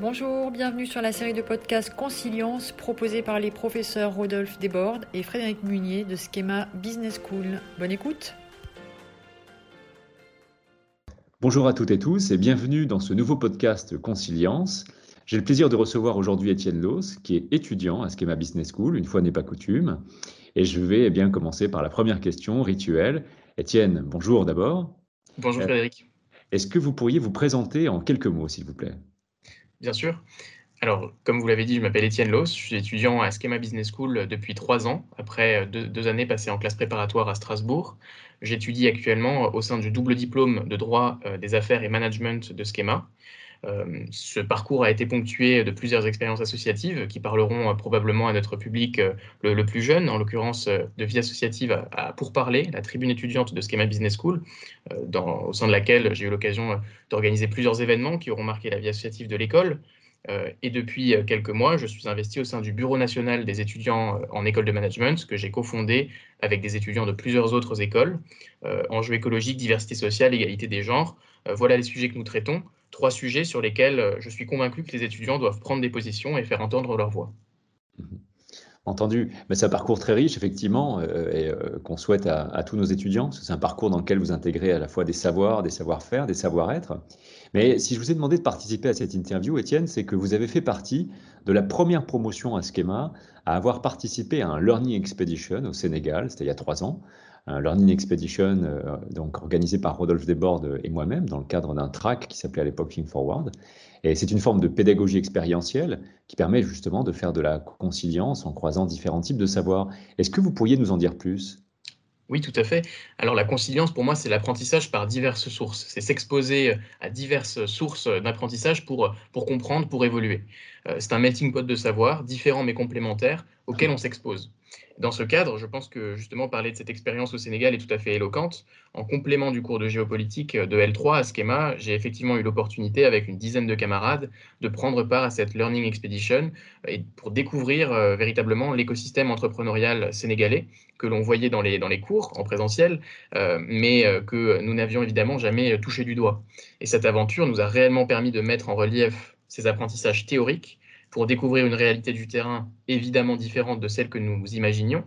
Bonjour, bienvenue sur la série de podcasts Consilience proposée par les professeurs Rodolphe Desbordes et Frédéric Munier de Schema Business School. Bonne écoute Bonjour à toutes et tous et bienvenue dans ce nouveau podcast Consilience. J'ai le plaisir de recevoir aujourd'hui Étienne Loss, qui est étudiant à Schema Business School, une fois n'est pas coutume. Et je vais eh bien commencer par la première question rituelle. Étienne, bonjour d'abord. Bonjour Frédéric. Est-ce que vous pourriez vous présenter en quelques mots, s'il vous plaît? Bien sûr. Alors, comme vous l'avez dit, je m'appelle Étienne Loss, je suis étudiant à Schema Business School depuis trois ans, après deux, années passées en classe préparatoire à Strasbourg. J'étudie actuellement au sein du double diplôme de droit euh, des affaires et management de Schema. Euh, ce parcours a été ponctué de plusieurs expériences associatives qui parleront euh, probablement à notre public le, plus jeune, en l'occurrence de vie associative à, pour parler, la tribune étudiante de Schema Business School, au sein de laquelle j'ai eu l'occasion d'organiser plusieurs événements qui auront marqué la vie associative de l'école, euh, et depuis euh, quelques mois, je suis investi au sein du Bureau national des étudiants euh, en école de management, que j'ai cofondé avec des étudiants de plusieurs autres écoles. enjeux écologiques, diversité sociale, égalité des genres. voilà les sujets que nous traitons. Trois sujets sur lesquels je suis convaincu que les étudiants doivent prendre des positions et faire entendre leur voix. Entendu. Mais c'est un parcours très riche, effectivement, et qu'on souhaite à, à, tous nos étudiants. C'est un parcours dans lequel vous intégrez à la fois des savoirs, des savoir-faire, des savoir-être. Mais si je vous ai demandé de participer à cette interview, Étienne, c'est que vous avez fait partie de la première promotion à Schema à avoir participé à un Learning Expedition au Sénégal, c'était il y a trois ans. Un Learning Expedition euh, donc organisé par Rodolphe Desbordes et moi-même dans le cadre d'un track qui s'appelait à l'époque Think Forward. Et c'est une forme de pédagogie expérientielle qui permet justement de faire de la conciliance en croisant différents types de savoirs. Est-ce que vous pourriez nous en dire plus? Oui, tout à fait. Alors la conciliance, pour moi, c'est l'apprentissage par diverses sources. C'est s'exposer à diverses sources d'apprentissage pour, pour comprendre, pour évoluer. Euh, c'est un melting pot de savoir, différents mais complémentaires, auxquels on s'expose. Dans ce cadre, je pense que justement parler de cette expérience au Sénégal est tout à fait éloquente. En complément du cours de géopolitique de L3 à Schema, j'ai effectivement eu l'opportunité, avec une dizaine de camarades, de prendre part à cette Learning Expedition et pour découvrir euh, véritablement l'écosystème entrepreneurial sénégalais que l'on voyait dans les, dans les cours en présentiel, euh, mais euh, que nous n'avions évidemment jamais touché du doigt. Et cette aventure nous a réellement permis de mettre en relief ces apprentissages théoriques pour découvrir une réalité du terrain évidemment différente de celle que nous imaginions,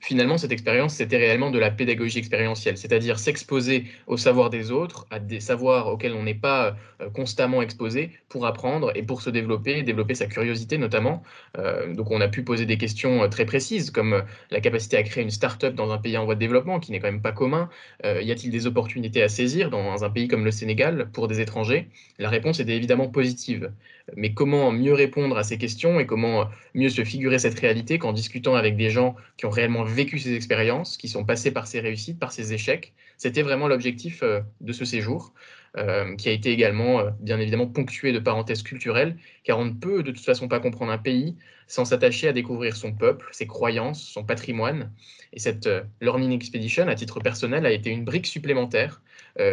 finalement, cette expérience, c'était réellement de la pédagogie expérientielle, c'est-à-dire s'exposer au savoir des autres, à des savoirs auxquels on n'est pas euh, constamment exposé pour apprendre et pour se développer, développer sa curiosité notamment. Euh, donc, on a pu poser des questions euh, très précises, comme la capacité à créer une start-up dans un pays en voie de développement, qui n'est quand même pas commun. y a-t-il des opportunités à saisir dans un pays comme le Sénégal pour des étrangers? La réponse était évidemment positive. Mais comment mieux répondre à ces questions et comment mieux se figurer cette réalité qu'en discutant avec des gens qui ont réellement vécu ces expériences, qui sont passés par ces réussites, par ces échecs? C'était vraiment l'objectif euh, de ce séjour, euh, qui a été également, euh, bien évidemment, ponctué de parenthèses culturelles, car on ne peut de toute façon pas comprendre un pays sans s'attacher à découvrir son peuple, ses croyances, son patrimoine. Et cette Learning Expedition, à titre personnel, a été une brique supplémentaire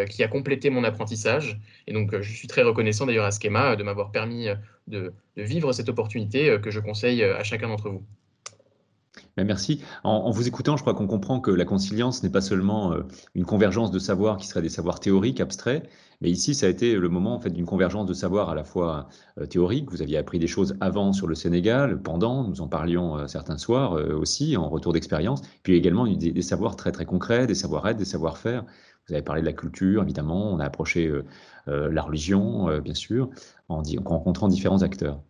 qui a complété mon apprentissage. Et donc, je suis très reconnaissant d'ailleurs à Schema de m'avoir permis de, vivre cette opportunité que je conseille à chacun d'entre vous. Merci. En, vous écoutant, je crois qu'on comprend que la conciliance n'est pas seulement euh, une convergence de savoirs qui seraient des savoirs théoriques, abstraits, mais ici, ça a été le moment en fait d'une convergence de savoirs à la fois euh, théorique. Vous aviez appris des choses avant sur le Sénégal, pendant, nous en parlions euh, certains soirs aussi en retour d'expérience, puis également des, des, savoirs très très concrets, des savoir-être, des savoir-faire. Vous avez parlé de la culture, évidemment. On a approché la religion, bien sûr, en, en rencontrant différents acteurs.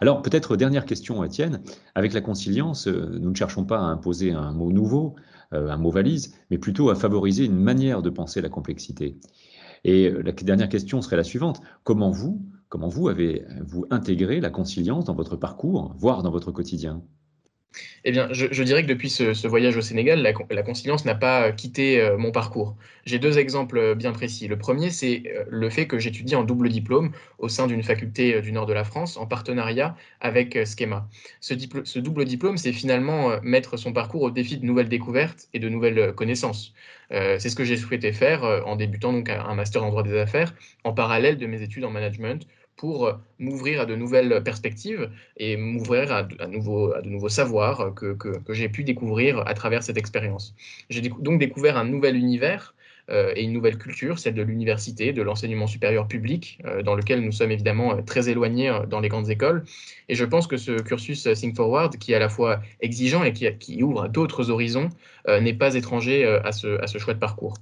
Alors peut-être dernière question, Étienne. Avec la conciliance, euh, nous ne cherchons pas à imposer un mot nouveau, euh, un mot valise, mais plutôt à favoriser une manière de penser la complexité. Et la dernière question serait la suivante. Comment vous, comment vous avez-vous intégré la conciliance dans votre parcours, voire dans votre quotidien? Eh bien, je, dirais que depuis ce, voyage au Sénégal, la, la n'a pas quitté euh, mon parcours. J'ai deux exemples euh, bien précis. Le premier, c'est euh, le fait que j'étudie en double diplôme au sein d'une faculté du nord de la France en partenariat avec Schema. Ce, ce double diplôme, c'est finalement mettre son parcours au défi de nouvelles découvertes et de nouvelles connaissances. c'est ce que j'ai souhaité faire en débutant donc un master en droit des affaires en parallèle de mes études en management pour m'ouvrir à de nouvelles perspectives et m'ouvrir à, de nouveaux savoirs que, j'ai pu découvrir à travers cette expérience. J'ai donc découvert un nouvel univers euh, et une nouvelle culture, celle de l'université, de l'enseignement supérieur public, euh, dans lequel nous sommes évidemment euh, très éloignés dans les grandes écoles. Et je pense que ce cursus Think Forward, qui est à la fois exigeant et qui, qui ouvre d'autres horizons, n'est pas étranger à ce choix de parcours.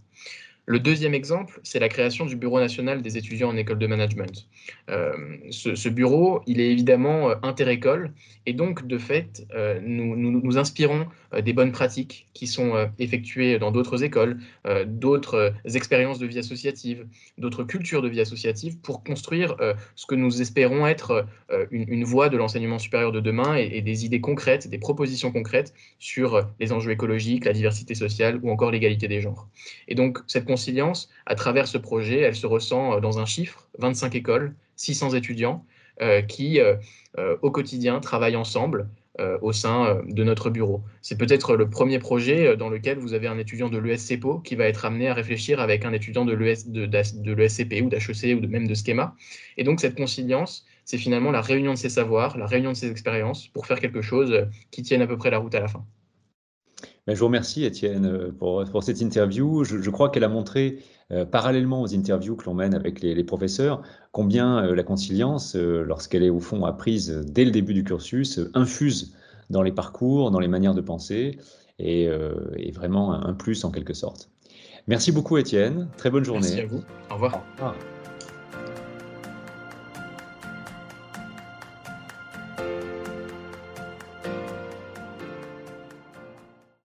Le deuxième exemple, c'est la création du Bureau national des étudiants en école de management. Euh, ce, bureau, il est évidemment euh, interécole et donc, de fait, euh, nous, nous, inspirons des bonnes pratiques qui sont effectuées dans d'autres écoles, d'autres expériences de vie associative, d'autres cultures de vie associative pour construire ce que nous espérons être une, voie de l'enseignement supérieur de demain et, et, des idées concrètes, des propositions concrètes sur les enjeux écologiques, la diversité sociale ou encore l'égalité des genres. Et donc, cette conciliance, à travers ce projet, elle se ressent euh, dans un chiffre, 25 écoles, 600 étudiants euh, qui, euh, au quotidien, travaillent ensemble au sein de notre bureau. C'est peut-être le premier projet dans lequel vous avez un étudiant de l'ESCPO qui va être amené à réfléchir avec un étudiant de l'ESCP ou d'HEC ou même de Schema. Et donc cette conciliance, c'est finalement la réunion de ces savoirs, la réunion de ces expériences pour faire quelque chose qui tienne à peu près la route à la fin. Ben, je vous remercie, Étienne, euh, pour, pour cette interview. Je, crois qu'elle a montré, euh, parallèlement aux interviews que l'on mène avec les, professeurs, combien euh, la conciliance, lorsqu'elle est au fond apprise dès le début du cursus, infuse dans les parcours, dans les manières de penser, et est vraiment un, plus en quelque sorte. Merci beaucoup, Étienne. Très bonne journée. Merci à vous. Au revoir. Au revoir.